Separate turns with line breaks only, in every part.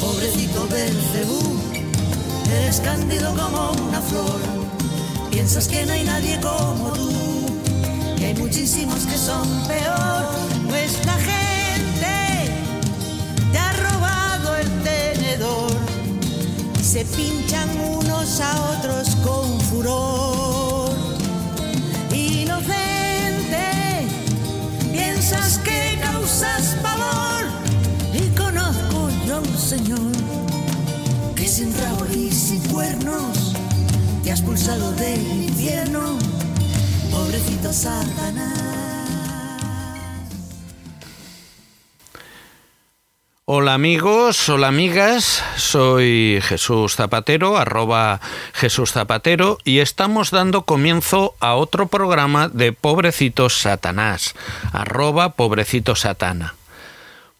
Pobrecito Belcebú, eres cándido como una flor. Piensas que no hay nadie como tú y hay muchísimos que son peor. Nuestra gente te ha robado el tenedor se pinchan unos a otros con furor. Señor que sin rabo y sin cuernos te has pulsado del infierno, pobrecito Satanás.
Hola amigos, hola amigas, soy Jesús Zapatero, arroba Jesús Zapatero, y estamos dando comienzo a otro programa de Pobrecito Satanás, arroba Pobrecito Satana,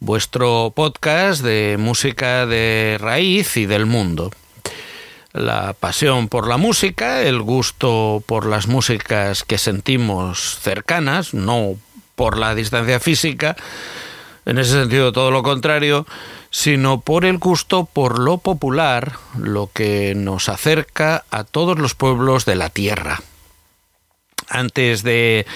vuestro podcast de música de raíz y del mundo. La pasión por la música, el gusto por las músicas que sentimos cercanas, no por la distancia física, en ese sentido todo lo contrario, sino por el gusto por lo popular, lo que nos acerca a todos los pueblos de la tierra. Antes de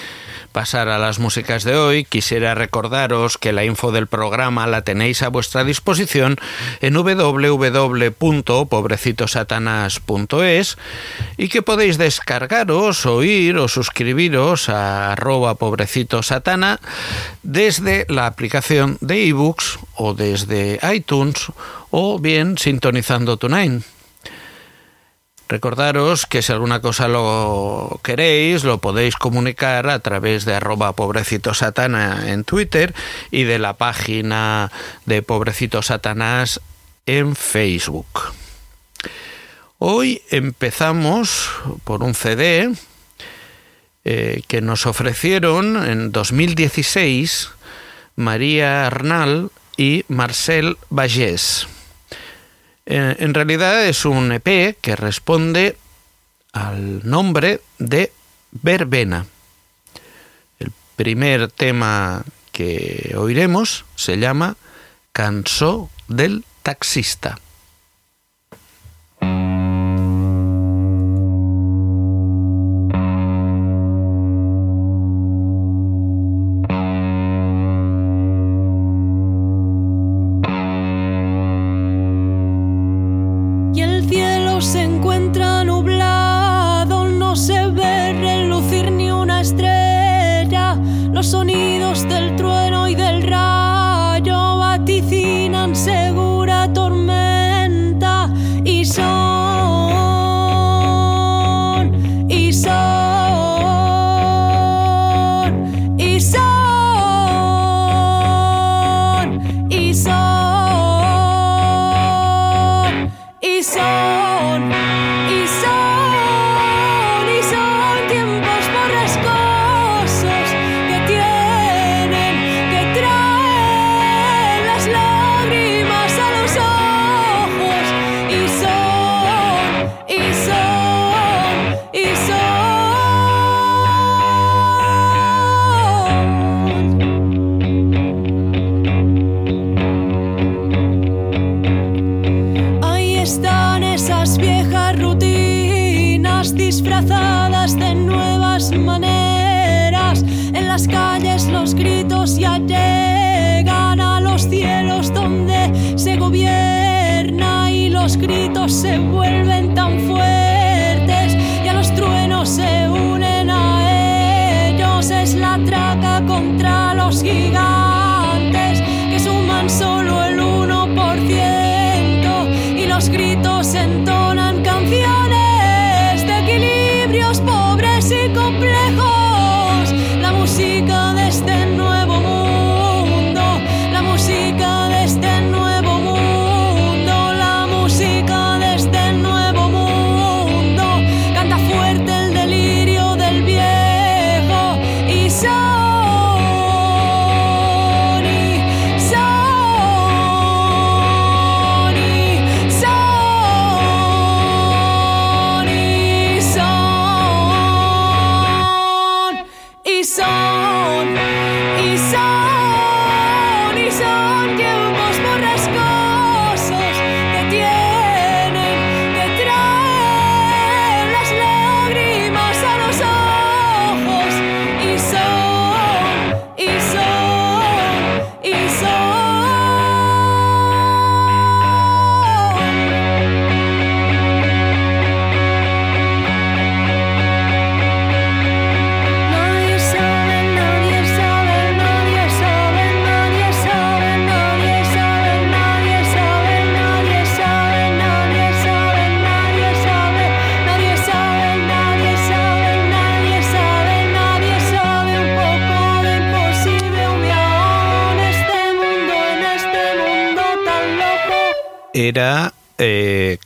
pasar a las músicas de hoy, quisiera recordaros que la info del programa la tenéis a vuestra disposición en www.pobrecitosatanás.es y que podéis descargaros, oír o suscribiros a arroba pobrecitosatana desde la aplicación de ebooks o desde iTunes o bien sintonizando TuneIn. Recordaros que si alguna cosa lo queréis, lo podéis comunicar a través de arroba pobrecito satana en Twitter y de la página de Pobrecito Satanás en Facebook. Hoy empezamos por un CD eh, que nos ofrecieron en 2016 María Arnal y Marcel Bagés. Eh, en realidad es un EP que responde al nombre de Verbena. El primer tema que oiremos se llama Cansó del taxista.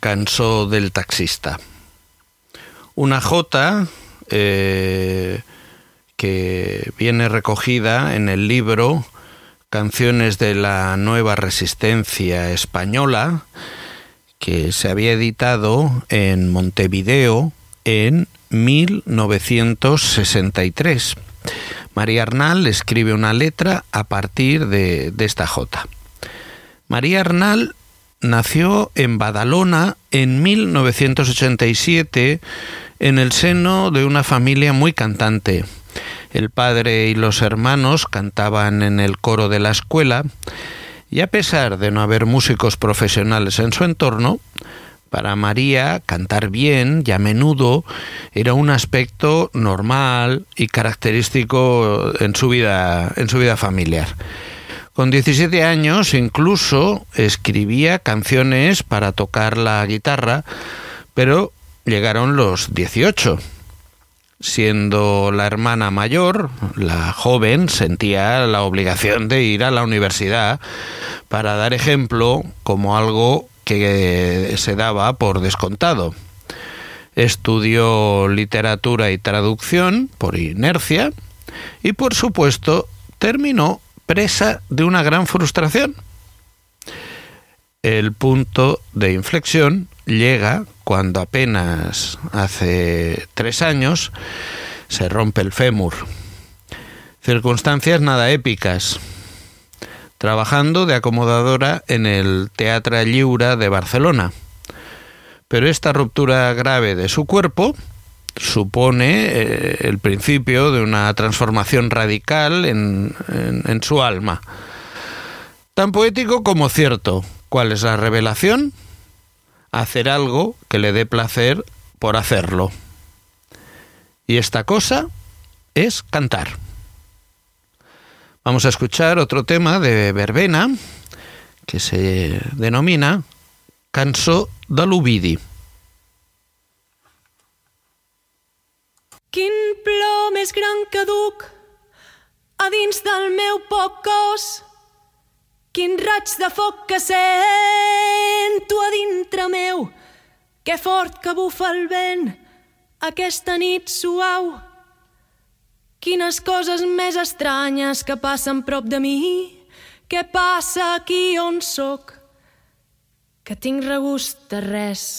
Cansó del taxista. Una jota eh, que viene recogida en el libro Canciones de la Nueva Resistencia Española, que se había editado en Montevideo en 1963. María Arnal escribe una letra a partir de, de esta jota. María Arnal nació en Badalona en 1987 en el seno de una familia muy cantante. El padre y los hermanos cantaban en el coro de la escuela y a pesar de no haber músicos profesionales en su entorno, para María cantar bien y a menudo era un aspecto normal y característico en su vida, en su vida familiar. Con 17 años incluso escribía canciones para tocar la guitarra, pero llegaron los 18. Siendo la hermana mayor, la joven sentía la obligación de ir a la universidad para dar ejemplo como algo que se daba por descontado. Estudió literatura y traducción por inercia y por supuesto terminó presa de una gran frustración. El punto de inflexión llega cuando apenas hace tres años se rompe el fémur. Circunstancias nada épicas. Trabajando de acomodadora en el Teatre Lliure de Barcelona. Pero esta ruptura grave de su cuerpo supone eh, el principio de una transformación radical en, en, su alma. Tan poético como cierto. ¿Cuál es la revelación? Hacer algo que le dé placer por hacerlo. Y esta cosa es cantar. Vamos a escuchar otro tema de verbena que se denomina Cançó de l'Ovidi.
Quin plor més gran que duc a dins del meu poc cos. Quin raig de foc que sento a dintre meu. Que fort que bufa el vent aquesta nit suau. Quines coses més estranyes que passen prop de mi. Què passa aquí on sóc? Que tinc regust de res.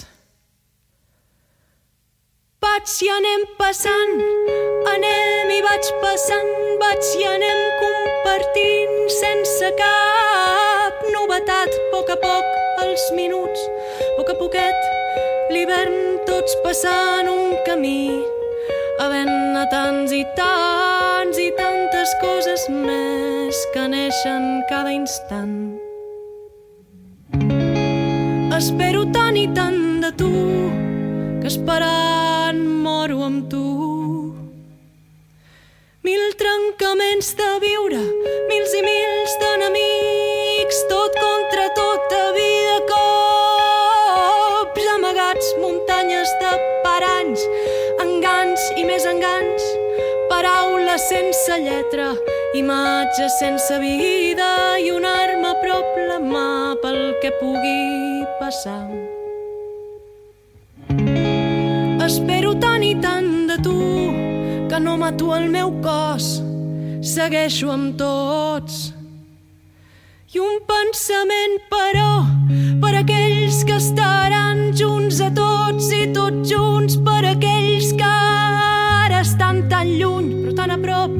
Vaig i anem passant, anem i vaig passant, vaig i anem compartint sense cap novetat. A poc a poc els minuts, a poc a poquet, l'hivern tots passant un camí, havent-ne tants i tants i tantes coses més que neixen cada instant. Espero tant i tant de tu que esperant moro amb tu. Mil trencaments de viure, mils i mils d'enemics, tot contra tota vida, cops amagats, muntanyes de paranys, engans i més engans, paraules sense lletra, imatges sense vida i una arma prop la mà pel que pugui passar. Espero tant i tant de tu que no mato el meu cos, segueixo amb tots. I un pensament, però, per aquells que estaran junts a tots i tots junts per aquells que ara estan tan lluny, però tan a prop,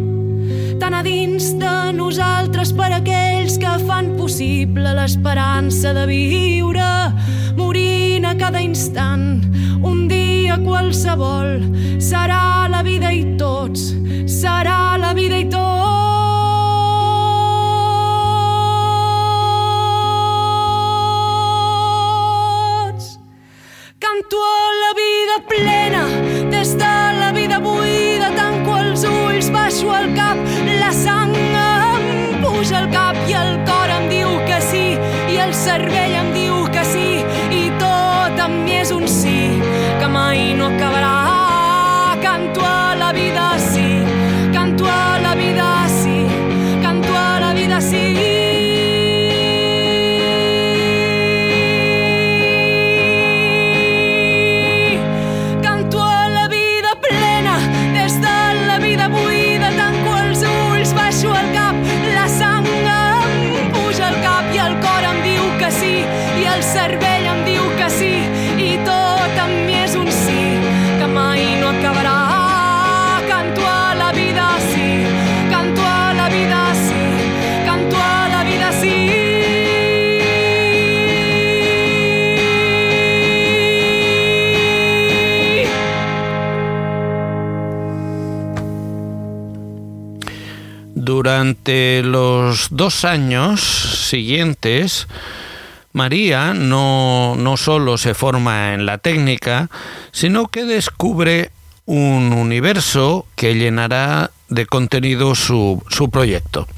tan a dins de nosaltres per aquells que fan possible l'esperança de viure, morint a cada instant. Un dia qualsevol serà la vida i tots, serà la vida i tots. Canto a la vida plena, des de la vida buida,
Durante los dos años siguientes, María no, no solo se forma en la técnica, sino que descubre un universo que llenará de contenido su, su proyecto.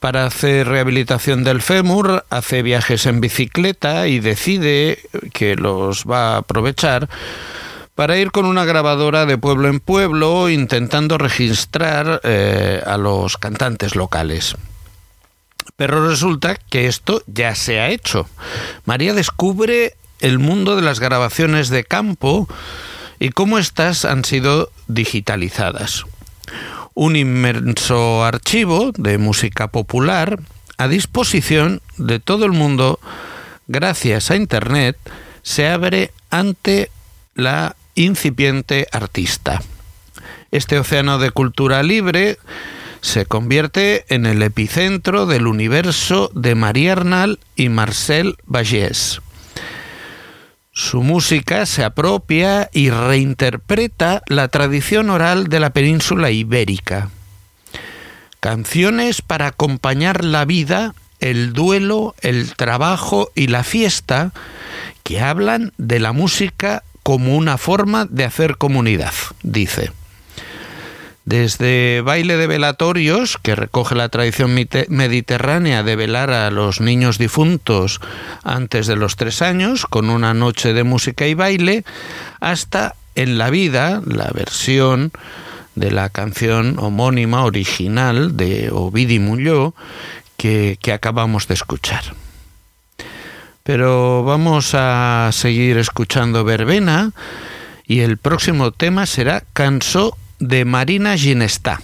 Para hacer rehabilitación del fémur, hace viajes en bicicleta y decide que los va a aprovechar para ir con una grabadora de pueblo en pueblo intentando registrar eh, a los cantantes locales. Pero resulta que esto ya se ha hecho. María descubre el mundo de las grabaciones de campo y cómo éstas han sido digitalizadas. Un inmenso archivo de música popular a disposición de todo el mundo gracias a Internet se abre ante la incipiente artista. Este océano de cultura libre se convierte en el epicentro del universo de María Arnal y Marcel Bagés. Su música se apropia y reinterpreta la tradición oral de la península ibérica. Canciones para acompañar la vida, el duelo, el trabajo y la fiesta que hablan de la música como una forma de hacer comunidad, dice. Desde baile de velatorios, que recoge la tradición mediterránea de velar a los niños difuntos antes de los tres años, con una noche de música y baile, hasta en la vida, la versión de la canción homónima original de Ovidi que, que acabamos de escuchar. Pero vamos a seguir escuchando verbena y el próximo tema será Cansó de Marina Ginestá.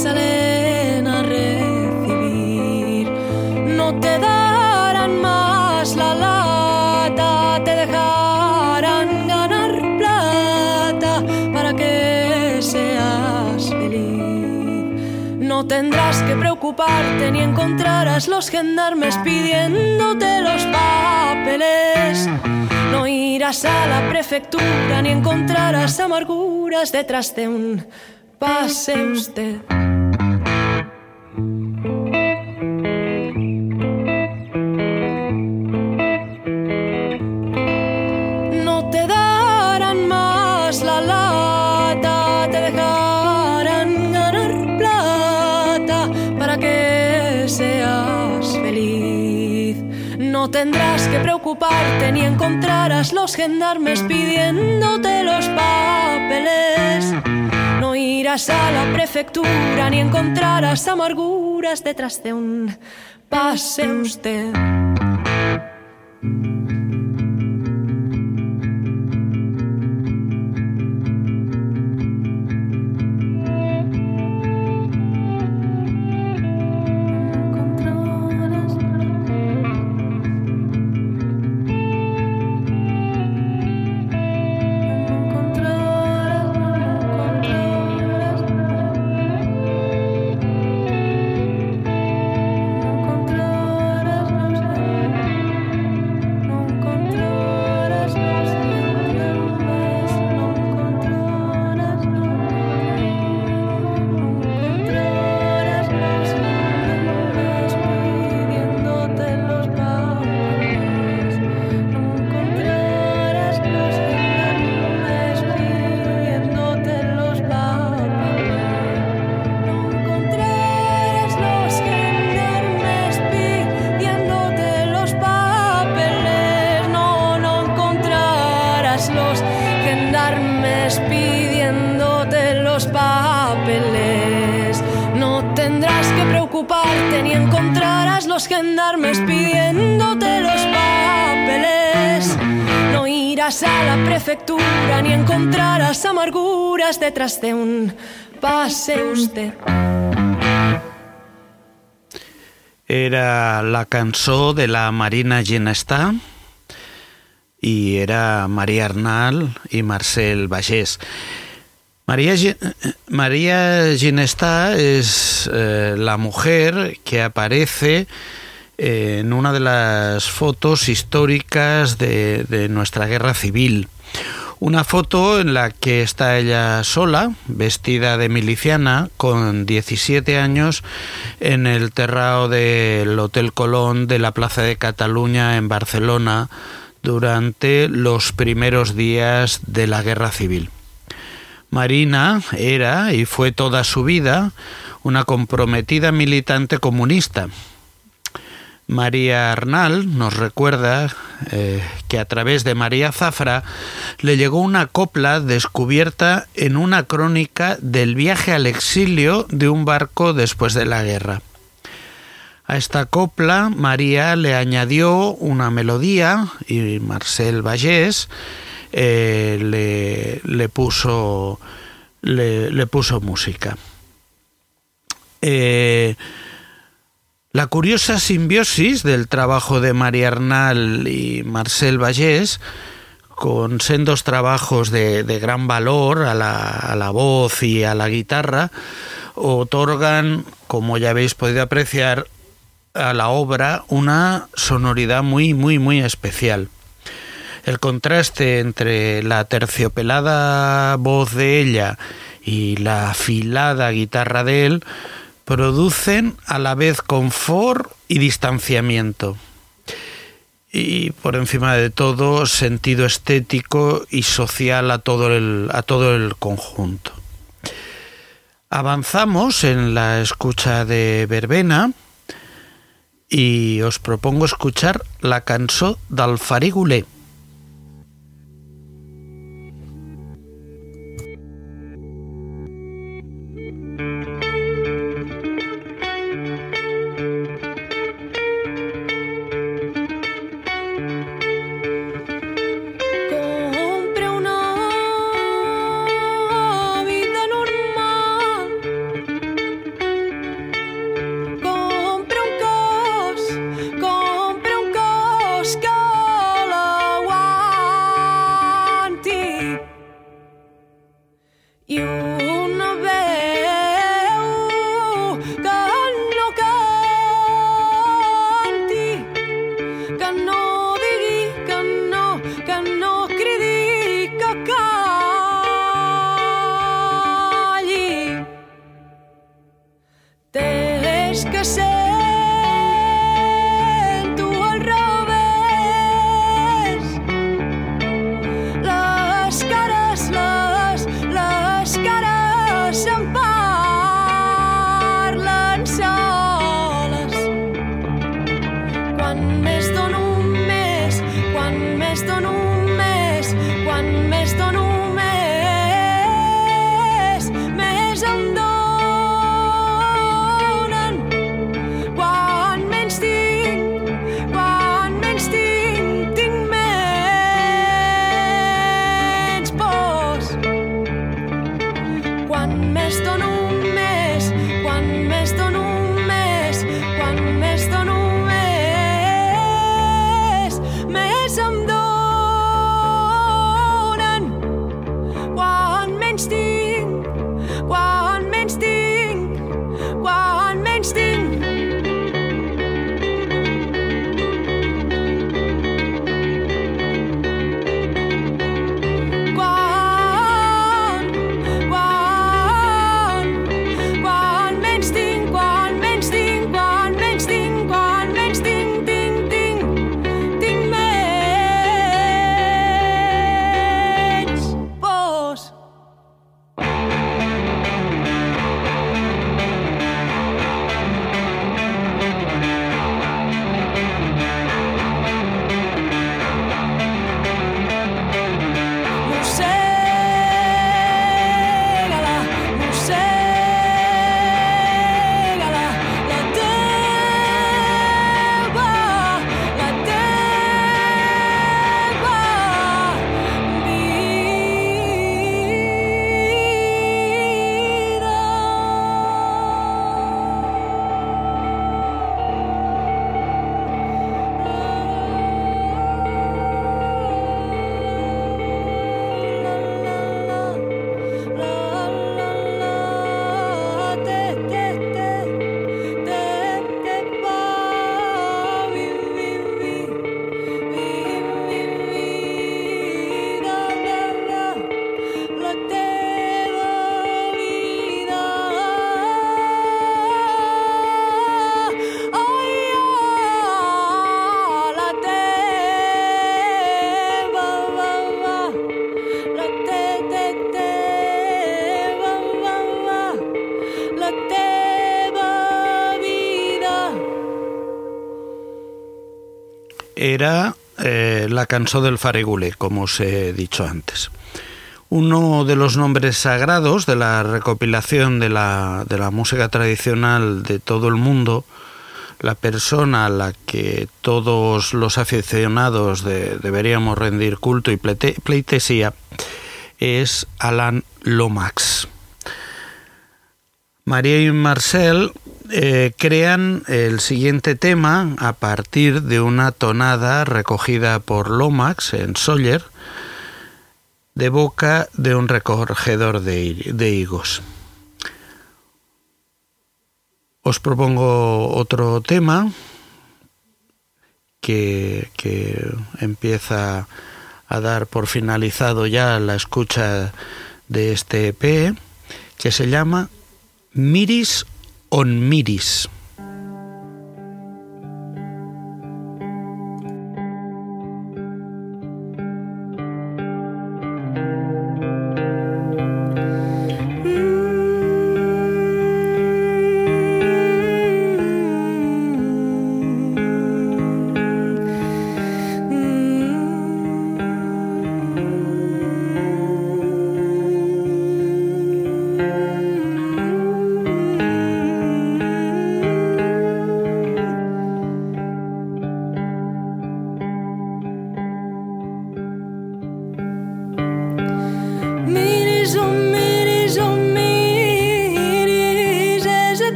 Salen a recibir. No te darán más la lata, te dejarán ganar plata para que seas feliz. No tendrás que preocuparte ni encontrarás los gendarmes pidiéndote los papeles. No irás a la prefectura ni encontrarás amarguras detrás de un pase usted. Ni encontrarás los gendarmes pidiéndote los papeles. No irás a la prefectura ni encontrarás amarguras detrás de un pase usted. Detrás de un pase usted.
Era la canción de la Marina Ginestà y era María Arnal y Marcel Bagés. María, María Ginestà es eh, la mujer que aparece en una de las fotos históricas de nuestra guerra civil. Una foto en la que está ella sola, vestida de miliciana, con 17 años, en el terrao del Hotel Colón de la Plaza de Cataluña en Barcelona durante los primeros días de la Guerra Civil. Marina era y fue toda su vida una comprometida militante comunista, María Arnal nos recuerda eh, que a través de María Zafra le llegó una copla descubierta en una crónica del viaje al exilio de un barco después de la guerra. A esta copla María le añadió una melodía y Marcel Vallés eh, le, puso, le, puso música. Eh, la curiosa simbiosis del trabajo de María Arnal y Marcel Vallés, con sendos trabajos de, gran valor a la, voz y a la guitarra, otorgan, como ya habéis podido apreciar, a la obra una sonoridad muy, muy, muy especial. El contraste entre la terciopelada voz de ella y la afilada guitarra de él producen a la vez confort y distanciamiento. Y por encima de todo, sentido estético y social a todo el, a todo el conjunto. Avanzamos en la escucha de Verbena y os propongo escuchar la canción del Farigulé. Era eh, la canción del Faregule, como os he dicho antes. Uno de los nombres sagrados de la recopilación de la, de la música tradicional de todo el mundo, la persona a la que todos los aficionados deberíamos rendir culto y pleitesía, es Alan Lomax. María y Marcel eh, crean el siguiente tema a partir de una tonada recogida por Lomax en Sawyer de boca de un recogedor de, higos. Os propongo otro tema que, que empieza a dar por finalizado ya la escucha de este EP, que se llama Miris on Miris.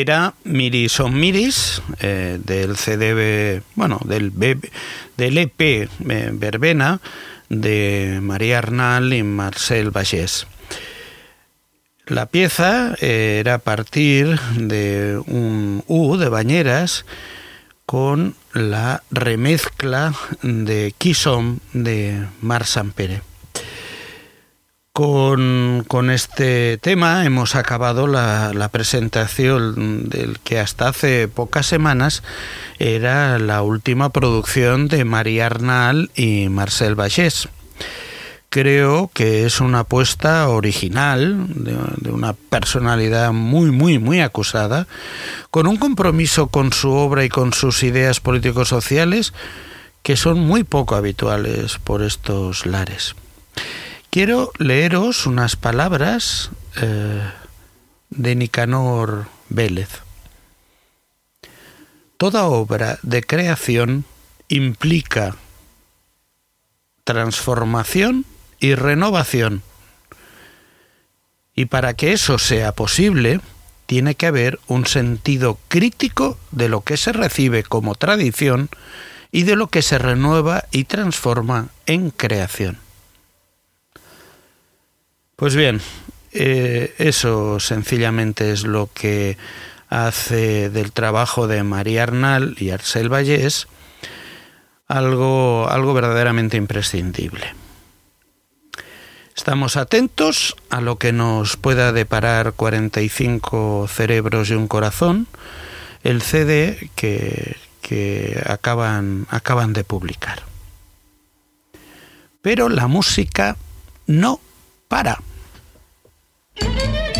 Era Miris on Miris, eh, del CDB, bueno, del, del EP eh, Verbena de María Arnal y Marcel Vallés. La pieza eh, era a partir de un U de bañeras con la remezcla de Kisom de Mar Sampere. Con, este tema hemos acabado la, la, presentación del que hasta hace pocas semanas era la última producción de María Arnal y Marcel Vallés creo que es una apuesta original de, una personalidad muy, muy, muy acusada, con un compromiso con su obra y con sus ideas políticos sociales que son muy poco habituales por estos lares. Quiero leeros unas palabras eh, de Nicanor Vélez. Toda obra de creación implica transformación y renovación. Y para que eso sea posible, tiene que haber un sentido crítico de lo que se recibe como tradición y de lo que se renueva y transforma en creación. Pues bien, eh, eso sencillamente es lo que hace del trabajo de María Arnal y Arcel Vallés algo, algo verdaderamente imprescindible. Estamos atentos a lo que nos pueda deparar 45 cerebros y un corazón, el CD que, que acaban, acaban de publicar. Pero la música no para. Era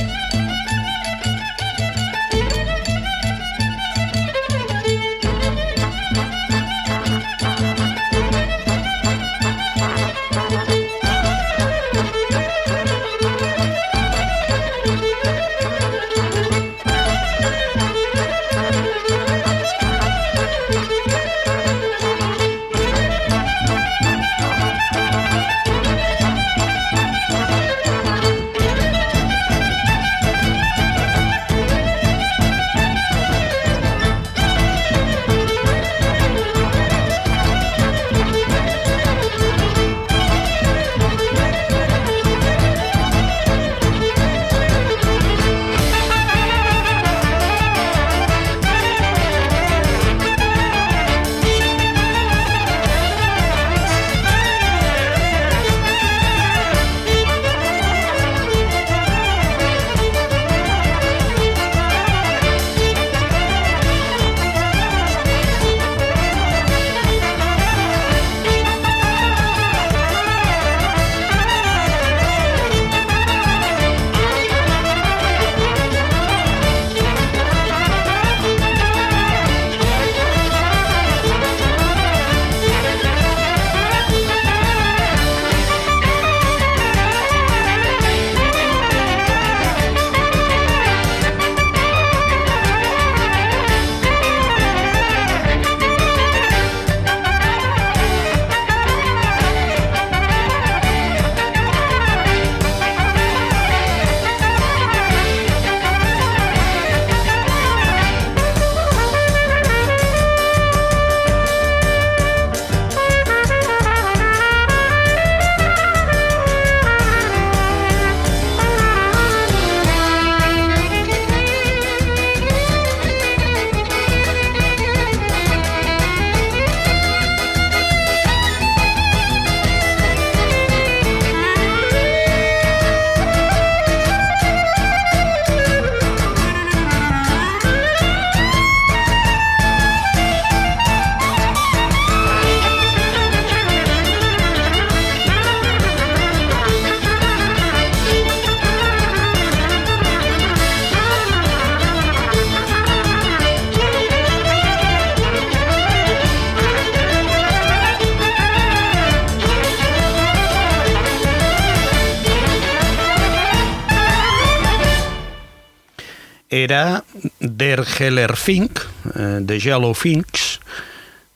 Der Heller Fink, eh, de Yellow Finks,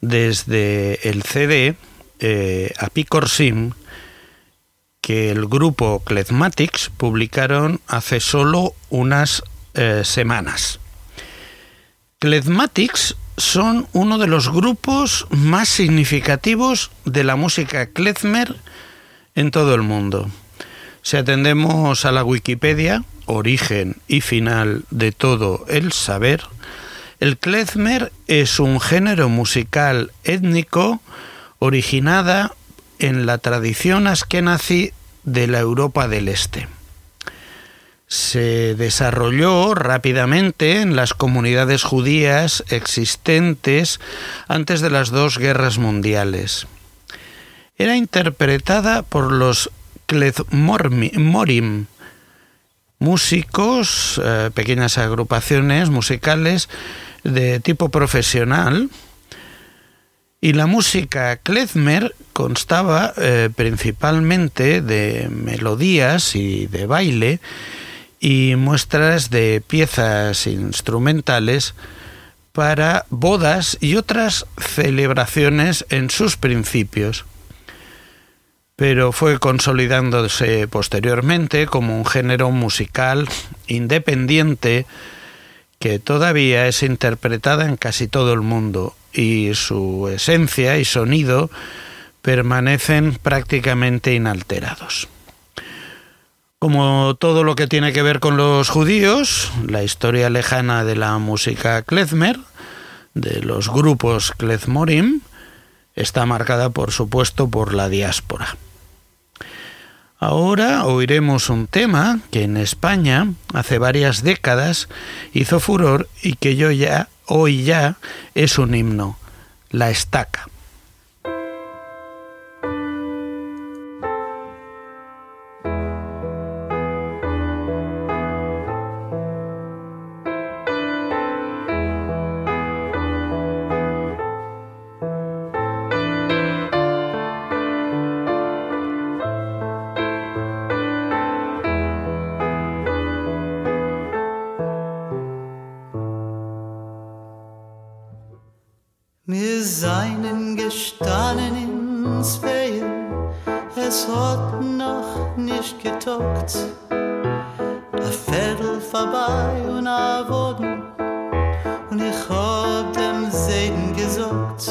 desde el CD eh, Sim, que el grupo Clezmatics publicaron hace solo unas eh, semanas.
Klezmatics son uno de los grupos más significativos de la música klezmer en todo el mundo. Si atendemos a la Wikipedia, origen y final de todo el saber, el klezmer es un género musical étnico originada en la tradición askenazi de la Europa del Este. Se desarrolló rápidamente en las comunidades judías existentes antes de las dos guerras mundiales. Era interpretada por los Klezmorim, músicos, eh, pequeñas agrupaciones musicales de tipo profesional, y la música klezmer constaba eh, principalmente de melodías y de baile y muestras de piezas instrumentales para bodas y otras celebraciones en sus principios. Pero fue consolidándose posteriormente como un género musical independiente que todavía es interpretada en casi todo el mundo y su esencia y sonido permanecen prácticamente inalterados. Como todo lo que tiene que ver con los judíos, la historia lejana de la música klezmer, de los grupos klezmorim, está marcada por supuesto por la diáspora. Ahora oiremos un tema que en España hace varias décadas hizo furor y que yo ya hoy ya es un himno, la estaca. es hat noch nicht getockt. Ein Viertel vorbei und ein Wogen. Und ich hab dem Seiden gesagt,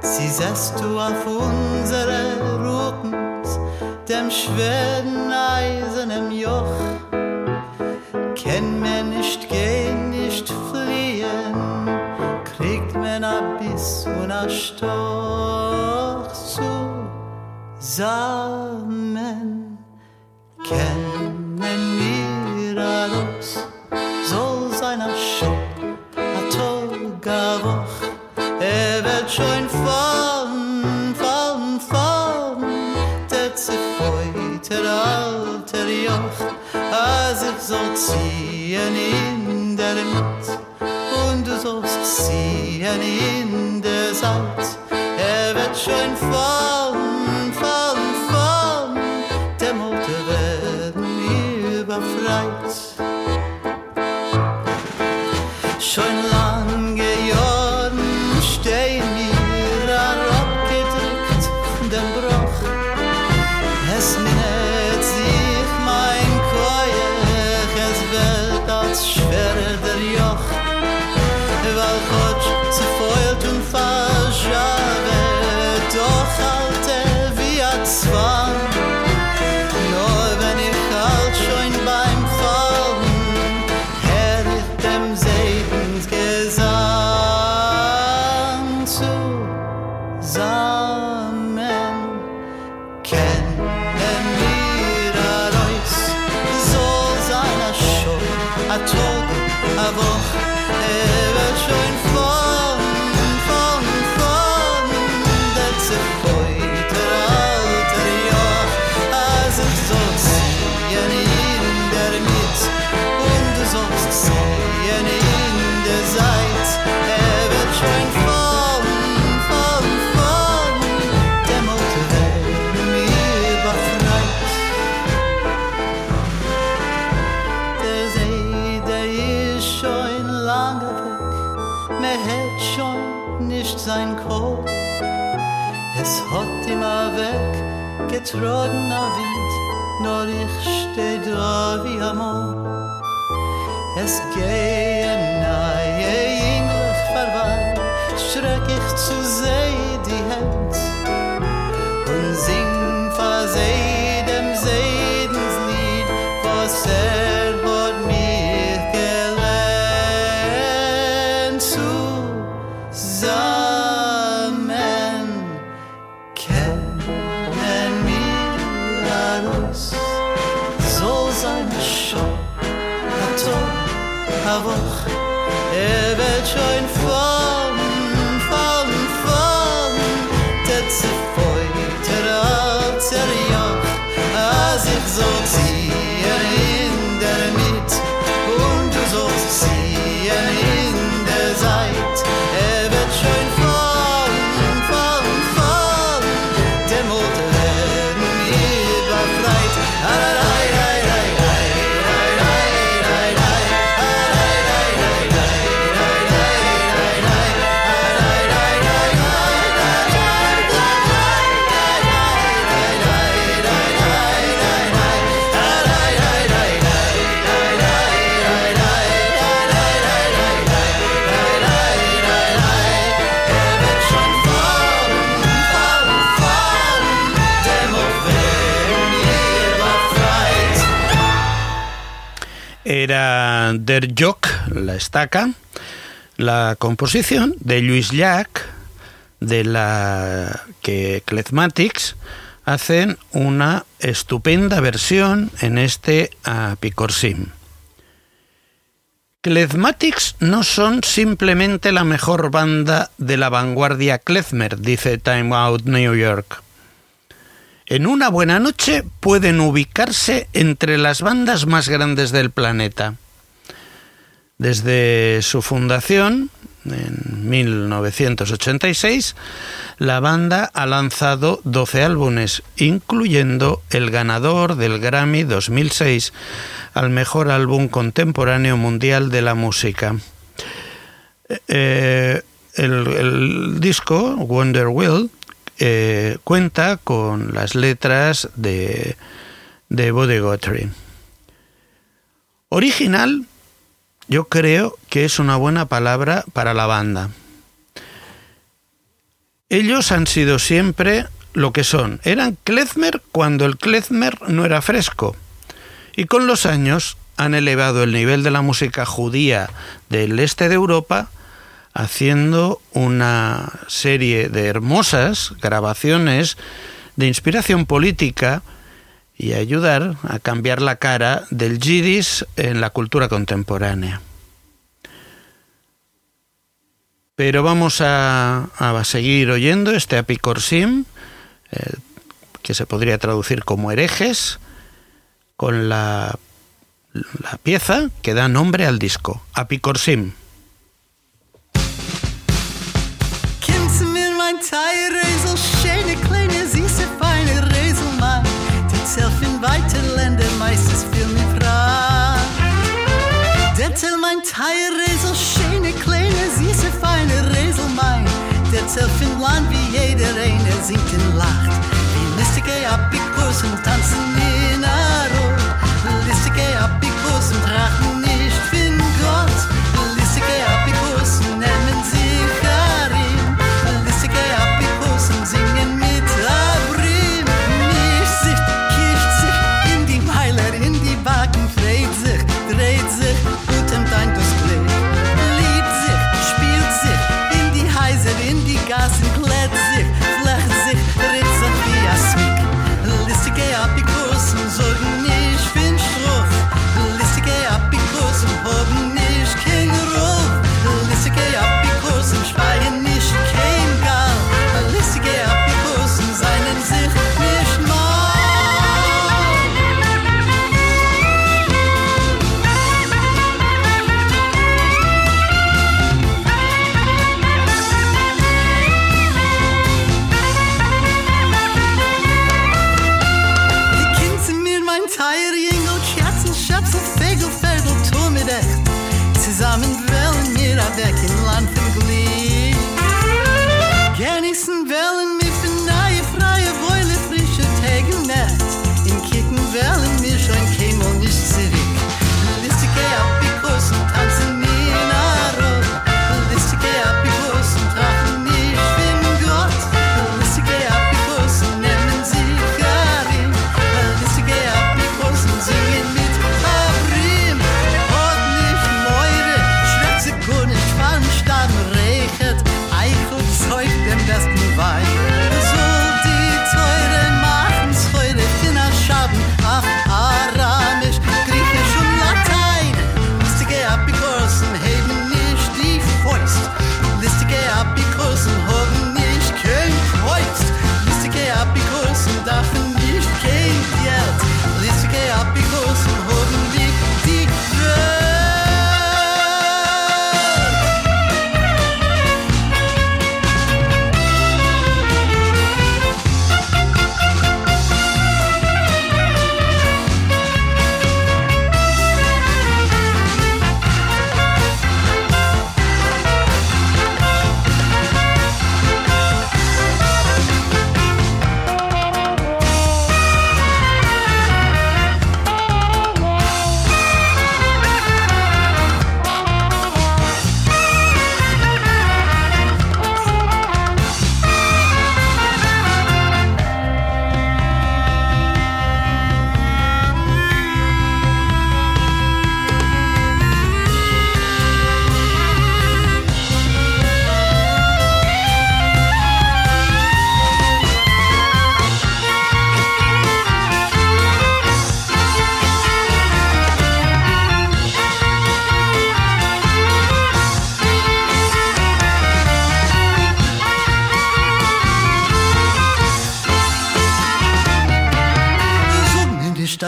sie setzt du auf unsere Routen, dem Schwert. Getrogener Wind, nur ich steh da wie Amor. Es gehen nahe Englisch vorbei, schreck ich zu sehen die Hand und sing vor
Era Der Joc, la estaca, la composición de Luis Llach, de la que Klezmatics hacen una estupenda versión en este Apicorsim. Klezmatics no son simplemente la mejor banda de la vanguardia klezmer, dice Time Out New York. En una buena noche pueden ubicarse entre las bandas más grandes del planeta. Desde su fundación, en 1986, la banda ha lanzado 12 álbumes, incluyendo el ganador del Grammy 2006 al mejor álbum contemporáneo mundial de la música. Eh, el, el, disco, Wonder Wheel, eh, cuenta con las letras de, de Guthrie. Original, yo creo que es una buena palabra para la banda. Ellos han sido siempre lo que son. Eran klezmer cuando el klezmer no era fresco. Y con los años han elevado el nivel de la música judía del este de Europa haciendo una serie de hermosas grabaciones de inspiración política y ayudar a cambiar la cara del yiddish en la cultura contemporánea. Pero vamos a, a seguir oyendo este apicorsim, eh, que se podría traducir como herejes, con la, la pieza que da nombre al disco, apicorsim.
Hei Resel, schöne kleine, süße, feine Resel mein. Der zählt Land wie jeder eine, singt und lacht. Die Mystiker ab, die Kursen tanzen in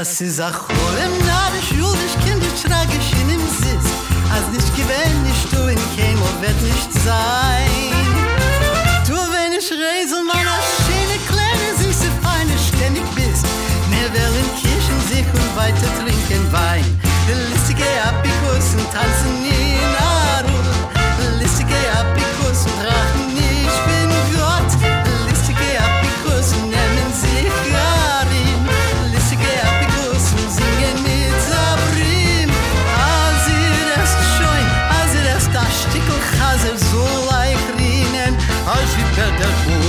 siz ach Olem narisch julisch kindisch tragisch in im Sitz. Als nicht gewähnt nicht du in käme und wird nicht sein. Du wenn ich reise man a schöne kleine süße feine ständig bist. Mehr will Kirchen sich und weiter trinken Wein. Der listige Apikus und tanzen nie nach que de.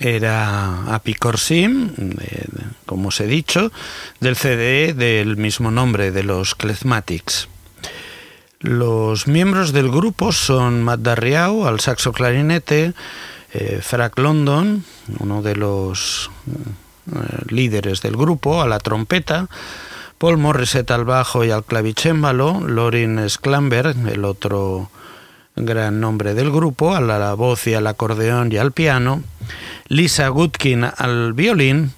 Era Apicorsim, eh, como os he dicho, del CD del mismo nombre, de los Klezmatics. Los miembros del grupo son Matt Darriau al saxo clarinete, eh, Frank London, uno de los eh, líderes del grupo, a la trompeta, Paul Morissette al bajo y al clavicémbalo, Lorin Sklamberg, el otro gran nombre del grupo, a la voz y al acordeón y al piano, Lisa Gutkin al violín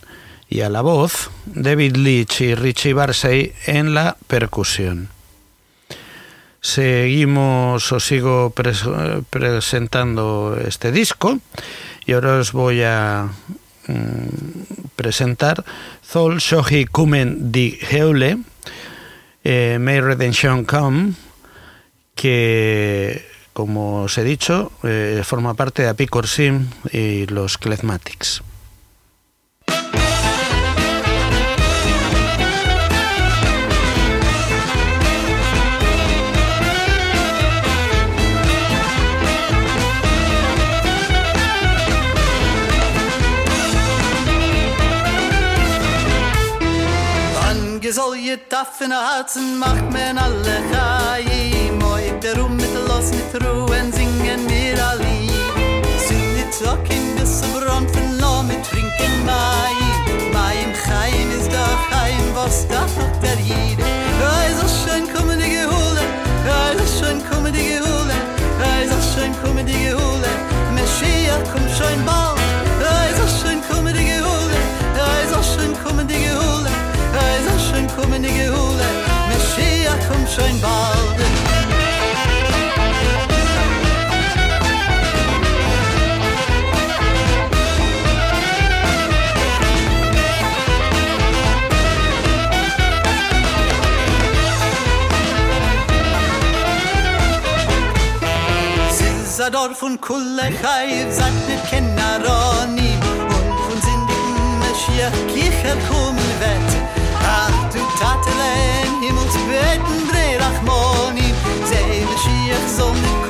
y a la voz, David Leach y Richie Barsey en la percusión. Seguimos, os sigo pres presentando este disco y ahora os voy a mm, presentar Zol Shohi Kumen di Heule, eh, May Redemption Come, que como os he dicho, eh, forma parte de Apicorsim y los
mit los mit Ruhen singen mir a Lied Sind nicht zocken bis zum Brand von Lo mit trinken Mai Mai im Chaim ist der Chaim was da hat der Jide Ei so schön kommen die Gehule Ei so schön kommen die Gehule Ei so schön kommen die Gehule Meschiach kommt schon bald. Ei so schön kommen die Gehule Ei so schön kommen die Gehule Ei so schön kommen die Gehule Meschiach kommt schon bald Dorf und Kulle Chayv sagt nit ken Naroni und von sindigen Mashiach Kichel kommen wird Ach du Tatele Himmels beten dreh Rachmoni Seh Mashiach so nit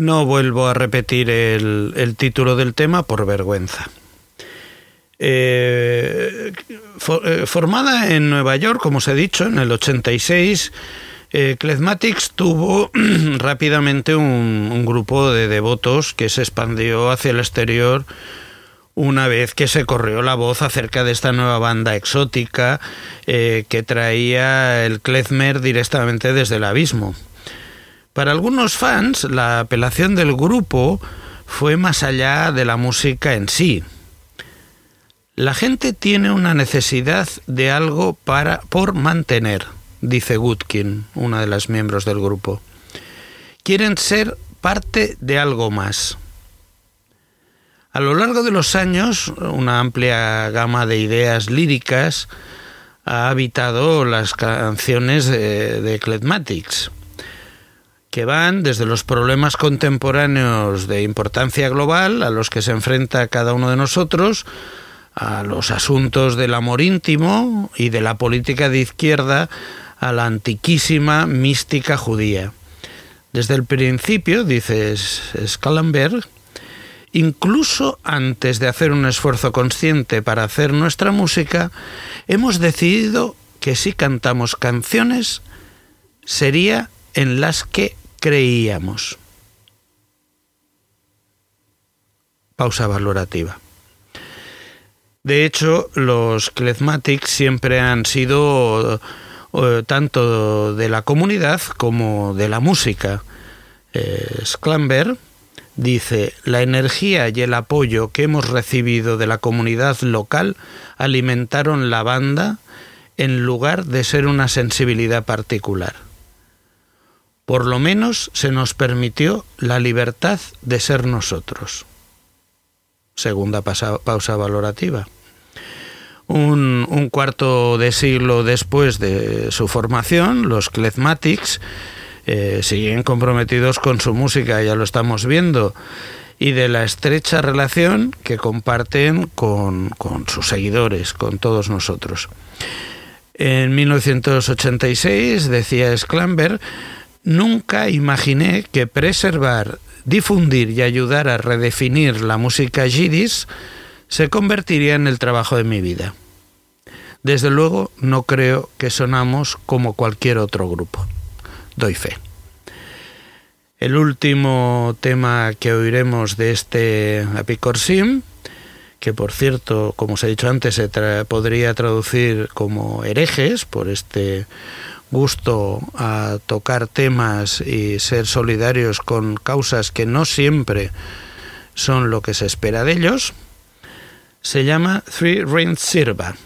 No vuelvo a repetir el, título del tema por vergüenza. Eh, eh, formada en Nueva York, como os he dicho, en el 86, eh, Klezmatics tuvo rápidamente un, un grupo de devotos que se expandió hacia el exterior una vez que se corrió la voz acerca de esta nueva banda exótica eh, que traía el klezmer directamente desde el abismo. Para algunos fans, la apelación del grupo fue más allá de la música en sí. La gente tiene una necesidad de algo para por mantener, dice Gutkin, una de las miembros del grupo. Quieren ser parte de algo más. A lo largo de los años, una amplia gama de ideas líricas ha habitado las canciones de, de que van desde los problemas contemporáneos de importancia global a los que se enfrenta cada uno de nosotros, a los asuntos del amor íntimo y de la política de izquierda a la antiquísima mística judía. Desde el principio, dice Schallenberg, incluso antes de hacer un esfuerzo consciente para hacer nuestra música, hemos decidido que si cantamos canciones sería en las que creíamos. Pausa valorativa. De hecho, los Klezmatics siempre han sido eh, tanto de la comunidad como de la música. Eh, Sclamber dice, la energía y el apoyo que hemos recibido de la comunidad local alimentaron la banda en lugar de ser una sensibilidad particular. Por lo menos se nos permitió la libertad de ser nosotros. Segunda pausa valorativa. Un, cuarto de siglo después de su formación, los Klezmatics eh, siguen comprometidos con su música, ya lo estamos viendo, y de la estrecha relación que comparten con, con sus seguidores, con todos nosotros. En 1986, decía Sclamber, nunca imaginé que preservar, difundir y ayudar a redefinir la música yidis se convertiría en el trabajo de mi vida. Desde luego no creo que sonamos como cualquier otro grupo. Doy fe. El último tema que oiremos de este Apicorsim, que por cierto, como os he dicho antes, se podría traducir como herejes por este gusto a tocar temas y ser solidarios con causas que no siempre son lo que se espera de ellos, se llama Three Ring Sirva.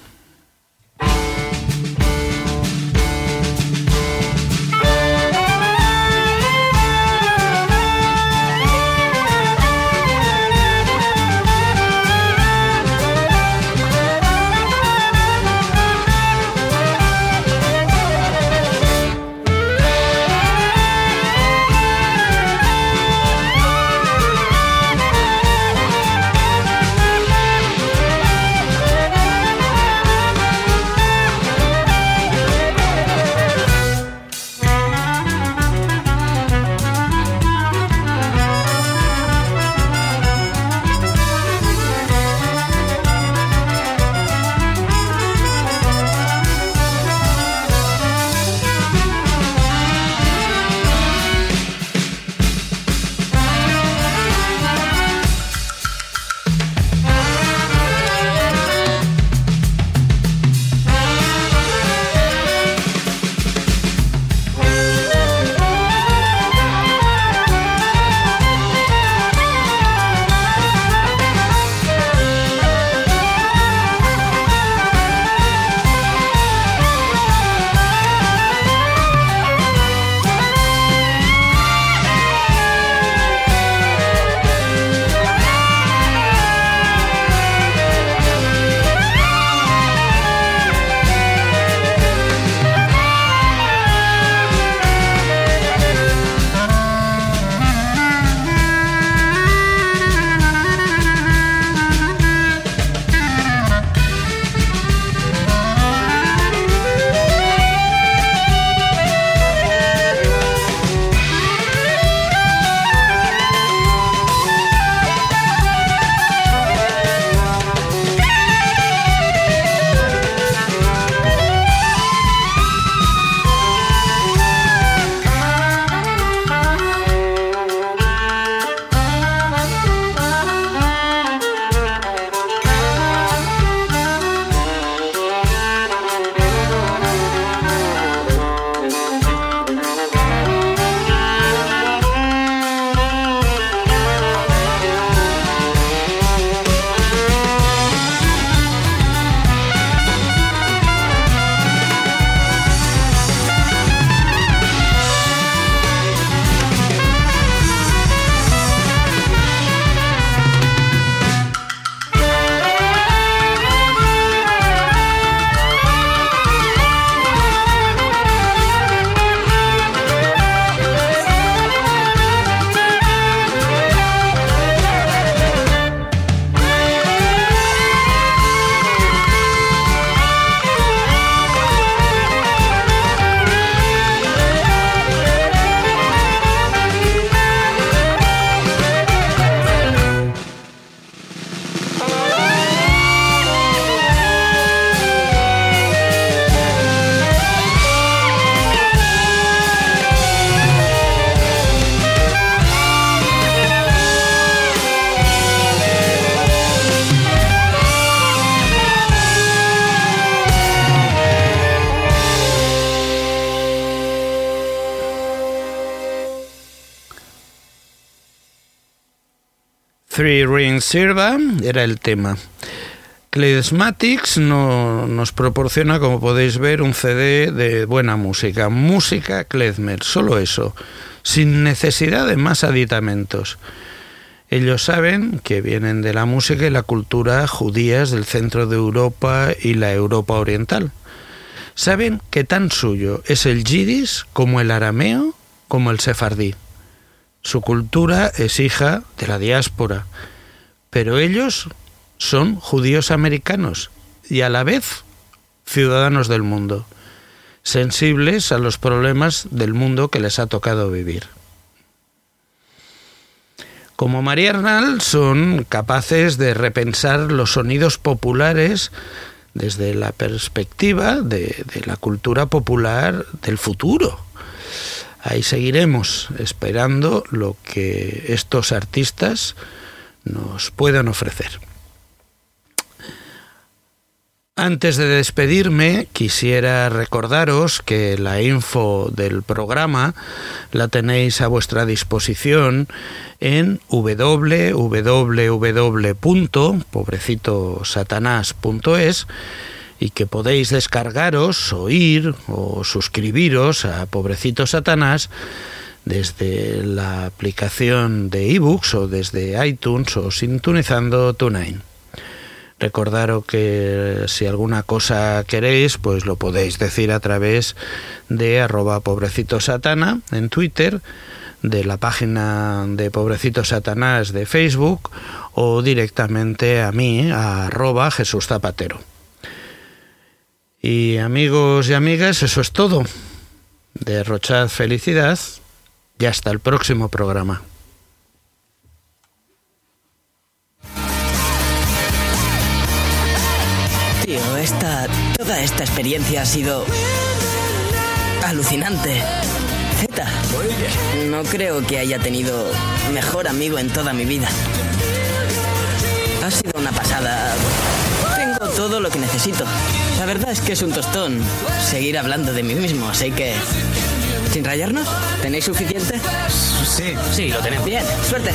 Three Ring Silva era el tema. Cledesmatics no, nos proporciona, como podéis ver, un CD de buena música. Música Klezmer, solo eso, sin necesidad de más aditamentos. Ellos saben que vienen de la música y la cultura judías del centro de Europa y la Europa oriental. Saben que tan suyo es el yidis como el arameo como el sefardí. Su cultura es hija de la diáspora, pero ellos son judíos americanos y a la vez ciudadanos del mundo, sensibles a los problemas del mundo que les ha tocado vivir. Como María Arnal son capaces de repensar los sonidos populares desde la perspectiva de, de la cultura popular del futuro. Ahí seguiremos esperando lo que estos artistas nos puedan ofrecer. Antes de despedirme, quisiera recordaros que la info del programa la tenéis a vuestra disposición en www.pobrecitosatanás.es y que podéis descargaros, oír o suscribiros a Pobrecito Satanás desde la aplicación de ebooks o desde iTunes o sintonizando TuneIn. Recordaros que si alguna cosa queréis, pues lo podéis decir a través de arroba pobrecito satana en Twitter, de la página de Pobrecito Satanás de Facebook o directamente a mí, a arroba Jesús Zapatero. Y amigos y amigas, eso es todo. Derrochad felicidad y hasta el próximo programa.
Tío, esta. Toda esta experiencia ha sido. alucinante. Z, no creo que haya tenido mejor amigo en toda mi vida. Ha sido una pasada. Todo lo que necesito. La verdad es que es un tostón seguir hablando de mí mismo, así que. ¿Sin rayarnos? ¿Tenéis suficiente?
Sí, sí, lo tenemos.
Bien, suerte.